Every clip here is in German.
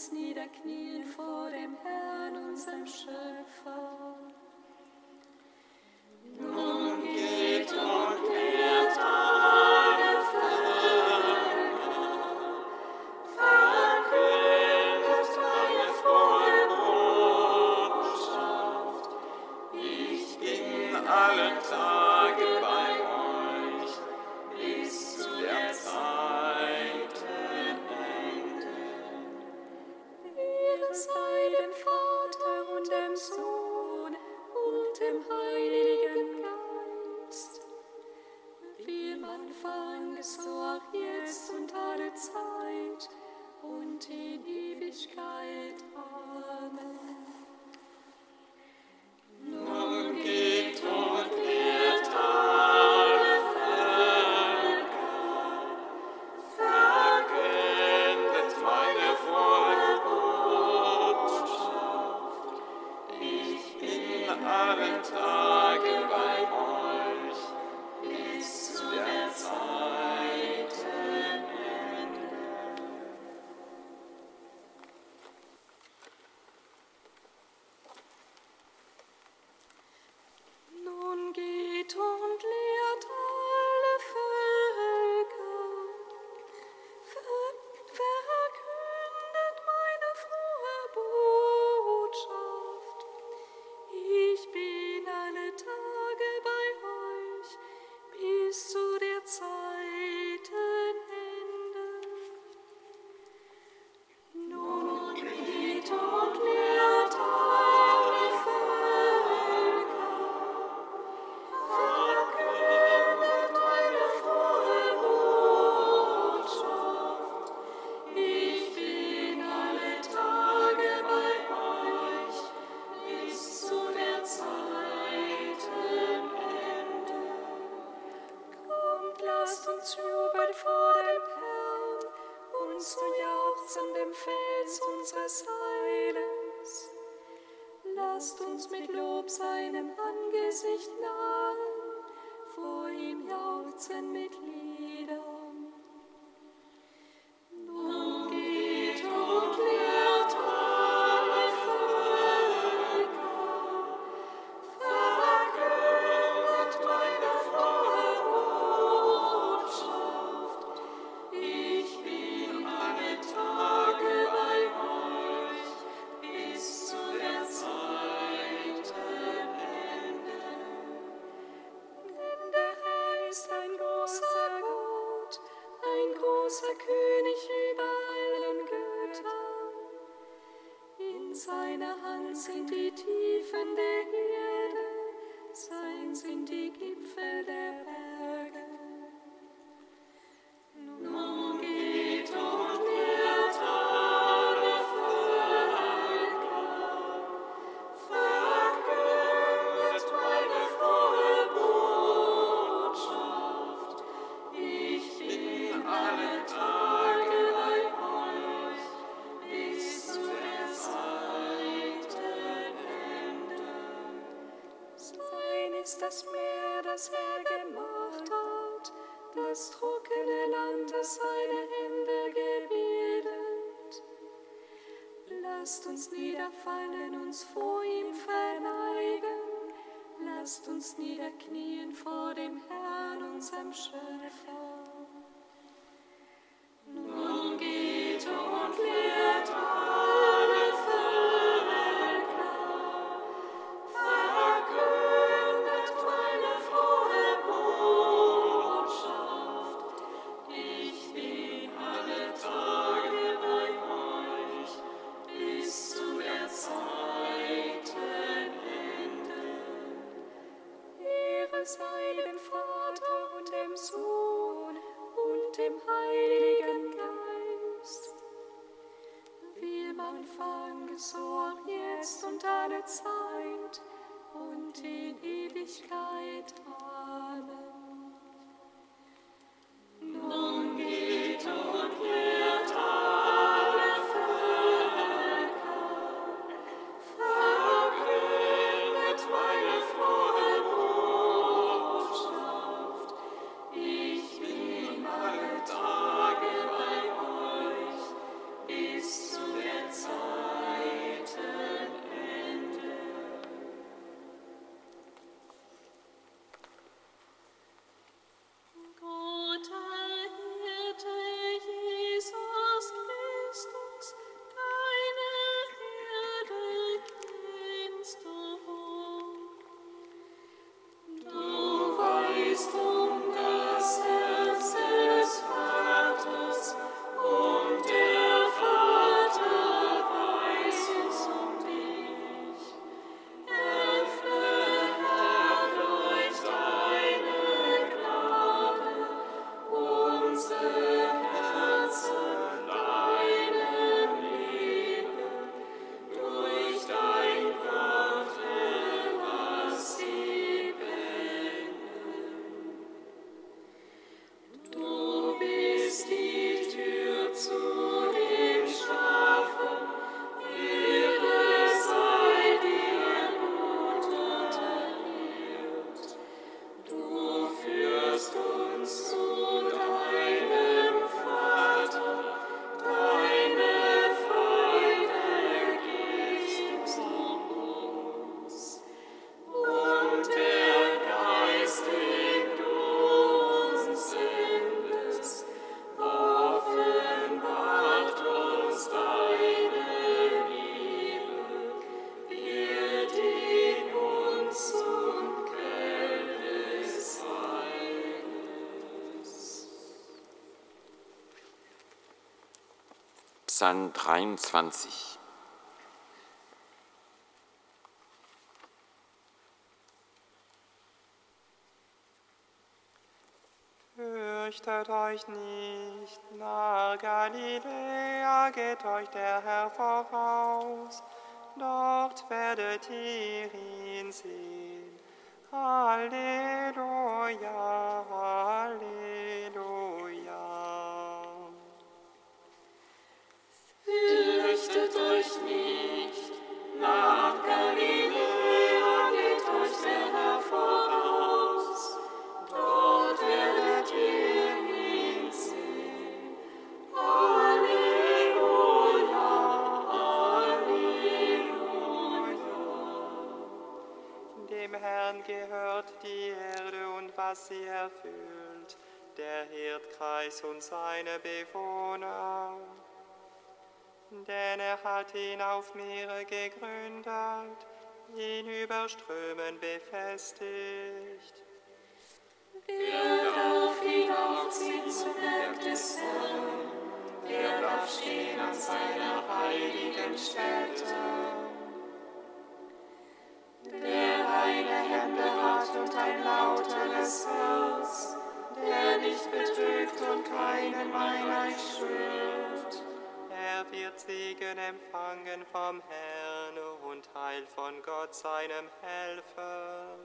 uns niederknien vor dem Herrn, unserem Schöpfer. lasst uns mit Lob seinem Angesicht nahen, vor ihm jauchzen mit Liebe. ist das Meer, das er gemacht hat, das trockene Land, das seine Hände gebildet. Lasst uns niederfallen, uns vor ihm verneigen, lasst uns niederknien vor dem Herrn, unserem Schöpfer. Psalm 23. Fürchtet euch nicht, nach Galiläa geht euch der Herr voraus, dort werdet ihr ihn sehen. Halleluja, Halleluja. Erfüllt, der Erdkreis und seine Bewohner. Denn er hat ihn auf Meere gegründet, ihn über Strömen befestigt. Wer darf hinaufziehen zum Berg des Herrn? Wer darf stehen an seiner heiligen Stätte? Der reine Hände hat und ein lauteres Segen empfangen vom Herrn und Heil von Gott, seinem Helfer.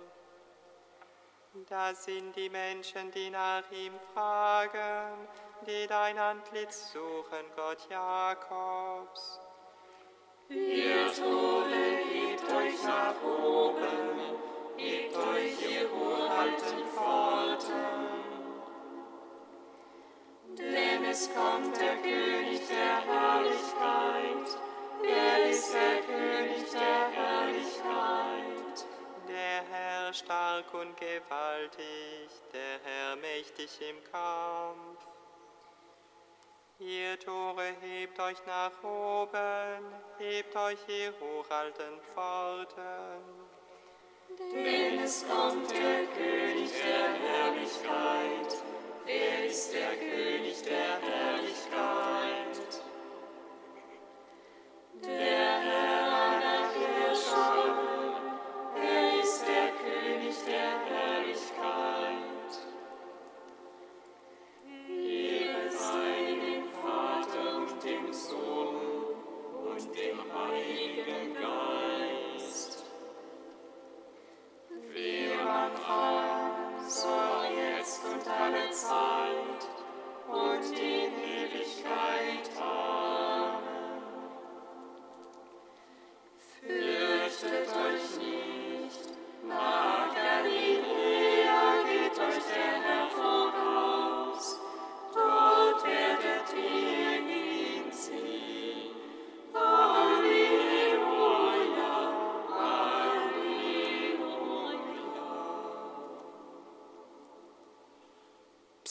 Das sind die Menschen, die nach ihm fragen, die dein Antlitz suchen, Gott Jakobs. Ihr Tore, hebt euch nach oben, hebt euch, ihr hochhalten Pforten. Denn es kommt der König der Herrlichkeit. Wer ist der König der Herrlichkeit? Der Herr stark und gewaltig, der Herr mächtig im Kampf. Ihr Tore, hebt euch nach oben, hebt euch, ihr hochalten Pforten. Denn es kommt der König der Herrlichkeit. Wer ist der König der Herrlichkeit? Der Herr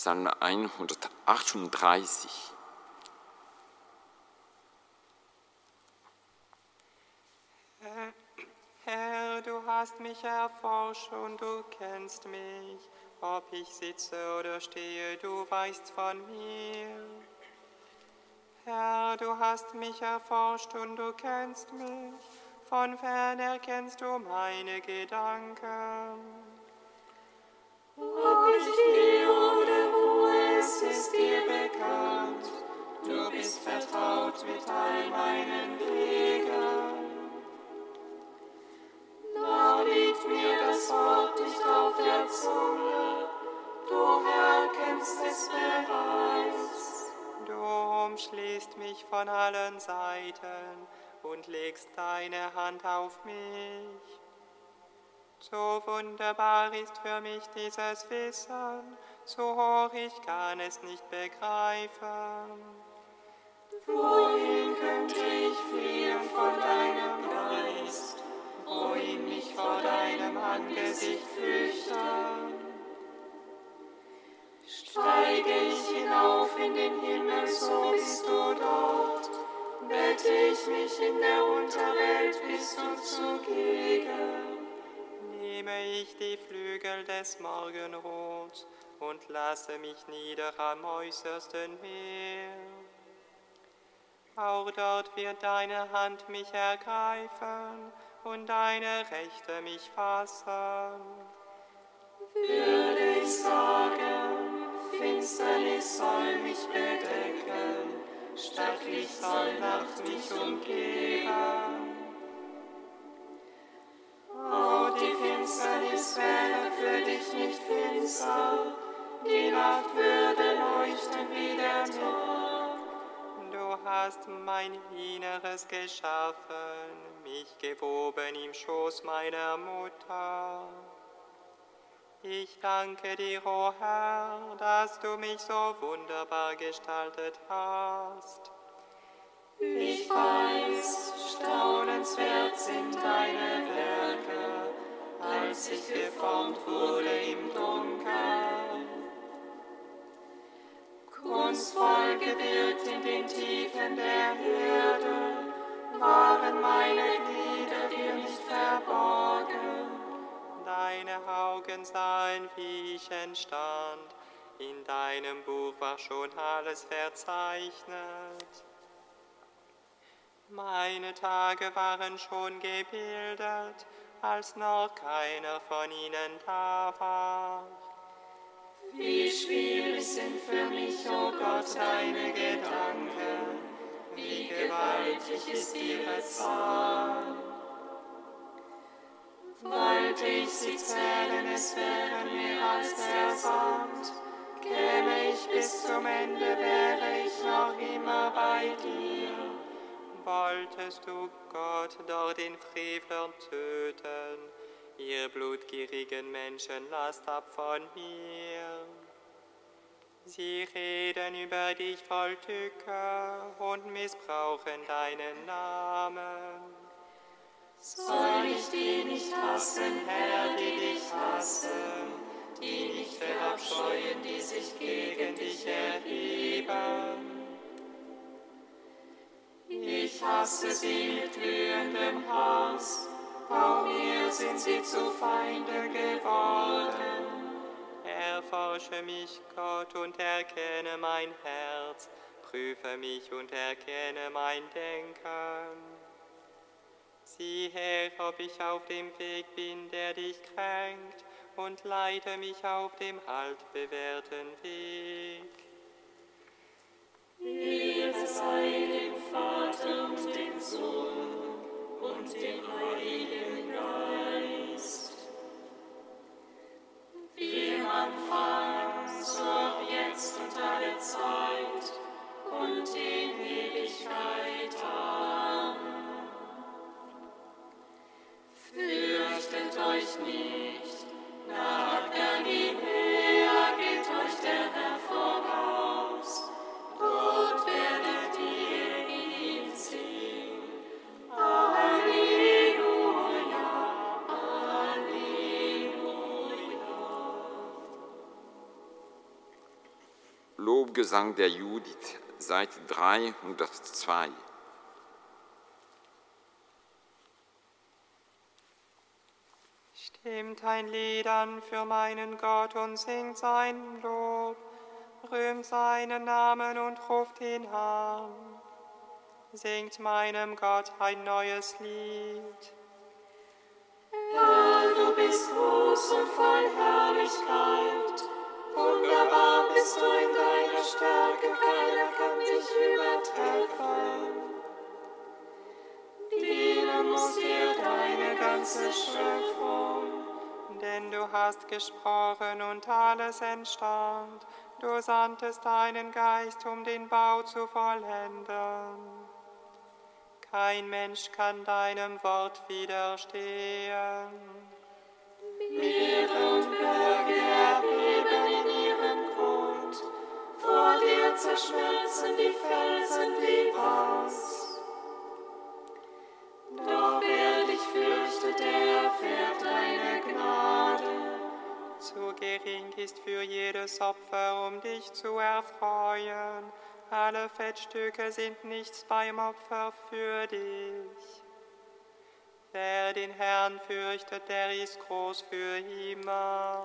Psalm 138. Herr, du hast mich erforscht und du kennst mich. Ob ich sitze oder stehe, du weißt von mir. Herr, du hast mich erforscht und du kennst mich. Von fern erkennst du meine Gedanken. Ob ich gehe dir bekannt. Du bist vertraut mit all meinen Wegen. Noch liegt mir das Wort nicht auf der Zunge. Du Herr kennst es bereits. Du umschließt mich von allen Seiten und legst deine Hand auf mich. So wunderbar ist für mich dieses Wissen, so hoch ich kann es nicht begreifen. Wohin könnte ich fliehen von deinem Geist? Wohin mich vor deinem Angesicht flüchten? Steige ich hinauf in den Himmel, so bist du dort. Bette ich mich in der Unterwelt, bist du zugegen. Nehme ich die Flügel des Morgenrots und lasse mich nieder am äußersten Meer. Auch dort wird deine Hand mich ergreifen und deine Rechte mich fassen. Würde ich sagen, Finsternis soll mich bedecken, Stadtlicht soll Nacht mich umgeben. Finsternis wäre für dich nicht finster, die Nacht würde leuchten wie der Tag. Du hast mein Inneres geschaffen, mich gewoben im Schoß meiner Mutter. Ich danke dir, o oh Herr, dass du mich so wunderbar gestaltet hast. Ich weiß, staunenswert sind deine Werke, als ich geformt wurde im Dunkeln. Kunstvoll gewirkt in den Tiefen der Erde, waren meine Glieder dir nicht verborgen deine Augen sahen, wie ich entstand. In deinem Buch war schon alles verzeichnet. Meine Tage waren schon gebildet, als noch keiner von ihnen da war. Wie schwierig sind für mich, o oh Gott, deine Gedanken, wie gewaltig ist ihre Zahl. Wollte ich sie zählen, es wäre mehr als der Sand. Käme ich bis zum Ende, wäre ich noch immer bei dir. Wolltest du Gott dort den Frevlern töten, ihr blutgierigen Menschen lasst ab von mir. Sie reden über dich voll Tücke und missbrauchen deinen Namen. Soll ich die nicht hassen, Herr, die dich hassen, die nicht verabscheuen, die sich gegen dich erheben? Hasse sie mit glühendem Hass, auch mir sind sie zu Feinde geworden. Erforsche mich, Gott, und erkenne mein Herz, prüfe mich und erkenne mein Denken. Sieh her, ob ich auf dem Weg bin, der dich kränkt, und leite mich auf dem altbewährten Weg. Fürchtet euch nicht, nach Galiläa Lobgesang der Judith, Seite 302. Stimmt ein Lied an für meinen Gott und singt sein Lob, rühmt seinen Namen und ruft ihn an. Singt meinem Gott ein neues Lied. Herr, du bist groß und voll Herrlichkeit. Wunderbar bist du in deiner Stärke, keiner kann dich übertreffen. Dienen muss dir deine ganze Schöpfung denn du hast gesprochen und alles entstand. Du sandtest deinen Geist, um den Bau zu vollenden. Kein Mensch kann deinem Wort widerstehen. Meere und Berge vor dir zerschmelzen die Felsen wie was. Doch wer dich fürchtet, der erfährt deine Gnade. Zu gering ist für jedes Opfer, um dich zu erfreuen. Alle Fettstücke sind nichts beim Opfer für dich. Wer den Herrn fürchtet, der ist groß für immer.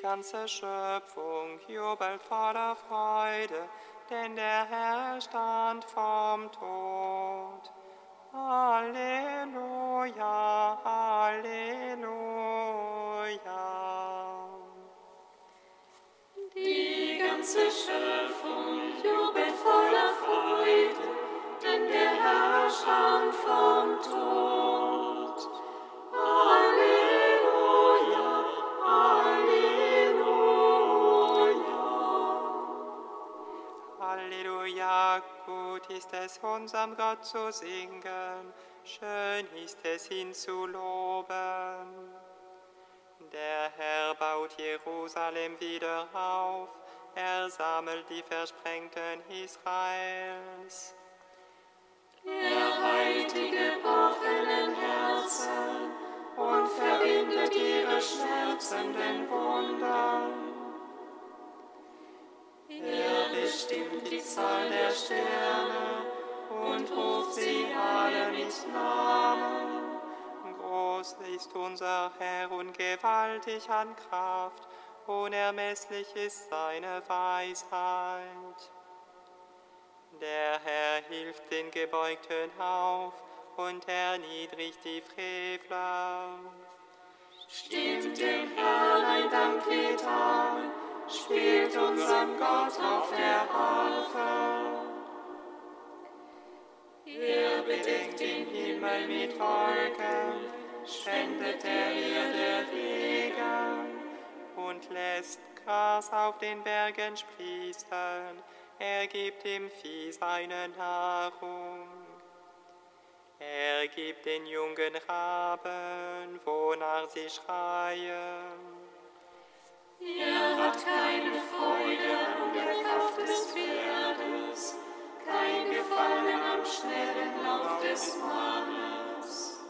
ganze Schöpfung jubelt voller Freude, denn der Herr stand vom Tod. Halleluja, Halleluja. Die ganze Schöpfung jubelt voller Freude, denn der Herr stand vom Tod. Gut ist es unserem Gott zu singen, schön ist es ihn zu loben. Der Herr baut Jerusalem wieder auf, er sammelt die Versprengten Israels. Er heilt die gebrochenen Herzen und verbindet ihre schmerzenden Wunden. Er bestimmt die Zahl der Sterne und ruft sie alle mit Namen. Groß ist unser Herr und gewaltig an Kraft, unermesslich ist seine Weisheit. Der Herr hilft den Gebeugten auf und erniedrigt die Frevler. Unserem Gott auf der Harfe. Er bedeckt den Himmel mit Wolken, spendet der Erde Regen. und lässt Gras auf den Bergen sprießen. Er gibt dem Vieh seine Nahrung. Er gibt den jungen Raben, wonach sie schreien. Er hat keine Freude an der Kraft des Pferdes, kein Gefallen am schnellen Lauf des Mannes.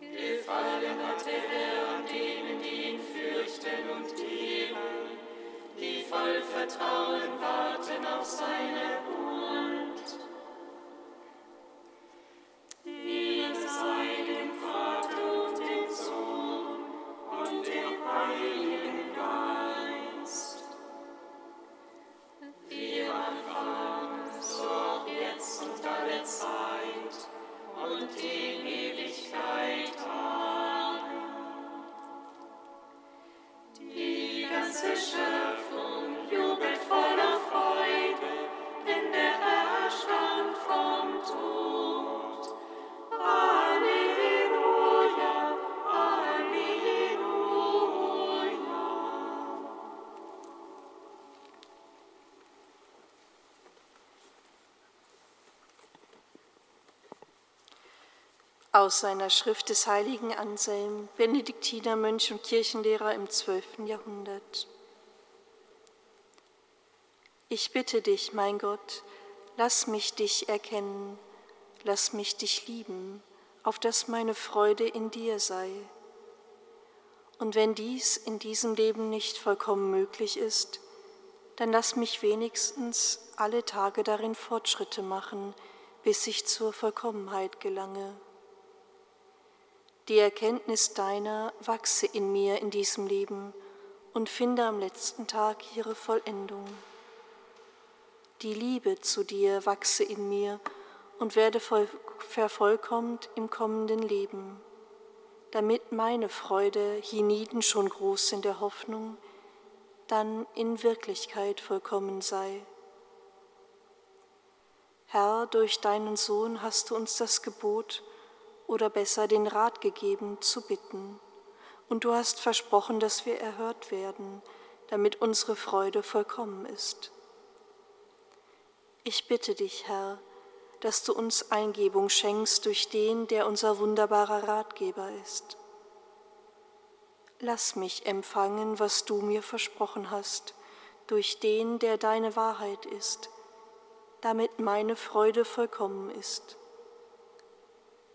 Gefallen hat der an denen, die ihn fürchten und lieben, die voll Vertrauen warten auf seine Huld. Aus seiner Schrift des heiligen Anselm, Benediktiner Mönch und Kirchenlehrer im 12. Jahrhundert. Ich bitte dich, mein Gott, lass mich dich erkennen, lass mich dich lieben, auf dass meine Freude in dir sei. Und wenn dies in diesem Leben nicht vollkommen möglich ist, dann lass mich wenigstens alle Tage darin Fortschritte machen, bis ich zur Vollkommenheit gelange. Die Erkenntnis deiner wachse in mir in diesem Leben und finde am letzten Tag ihre Vollendung. Die Liebe zu dir wachse in mir und werde voll, vervollkommt im kommenden Leben, damit meine Freude hienieden schon groß in der Hoffnung, dann in Wirklichkeit vollkommen sei. Herr, durch deinen Sohn hast du uns das Gebot, oder besser den Rat gegeben, zu bitten. Und du hast versprochen, dass wir erhört werden, damit unsere Freude vollkommen ist. Ich bitte dich, Herr, dass du uns Eingebung schenkst durch den, der unser wunderbarer Ratgeber ist. Lass mich empfangen, was du mir versprochen hast, durch den, der deine Wahrheit ist, damit meine Freude vollkommen ist.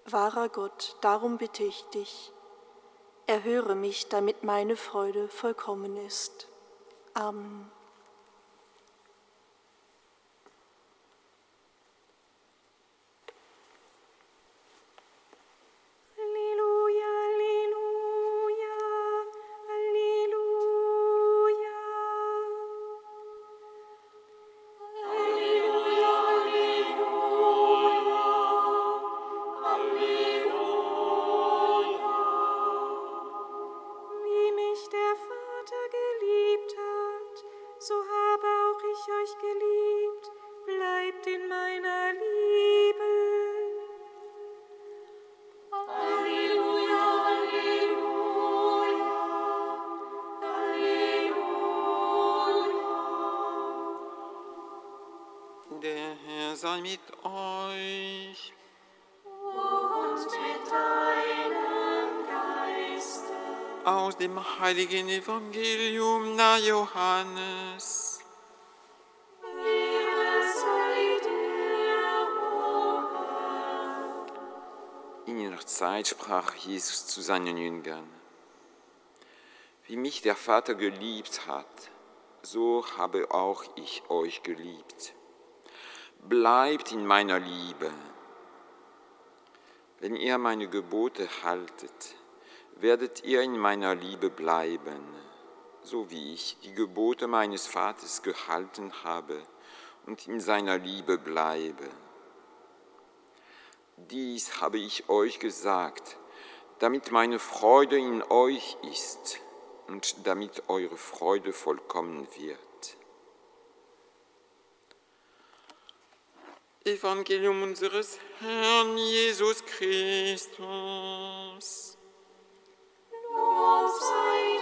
Wahrer Gott, darum bitte ich dich, erhöre mich, damit meine Freude vollkommen ist. Amen. heiligen Evangelium nach Johannes. In jener Zeit sprach Jesus zu seinen Jüngern, wie mich der Vater geliebt hat, so habe auch ich euch geliebt. Bleibt in meiner Liebe. Wenn ihr meine Gebote haltet, werdet ihr in meiner Liebe bleiben, so wie ich die Gebote meines Vaters gehalten habe und in seiner Liebe bleibe. Dies habe ich euch gesagt, damit meine Freude in euch ist und damit eure Freude vollkommen wird. Evangelium unseres Herrn Jesus Christus. of Zion.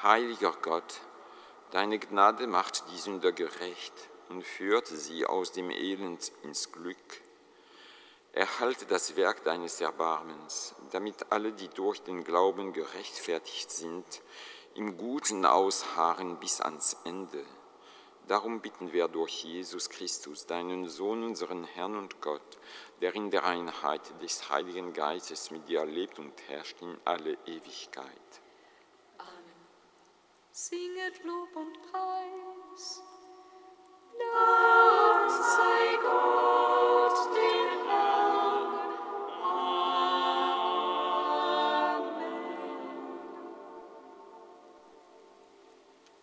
Heiliger Gott, deine Gnade macht die Sünder gerecht und führt sie aus dem Elend ins Glück. Erhalte das Werk deines Erbarmens, damit alle, die durch den Glauben gerechtfertigt sind, im Guten ausharren bis ans Ende. Darum bitten wir durch Jesus Christus, deinen Sohn, unseren Herrn und Gott, der in der Einheit des Heiligen Geistes mit dir lebt und herrscht in alle Ewigkeit. Amen. Singet Lob und Preis. Lob sei Gott.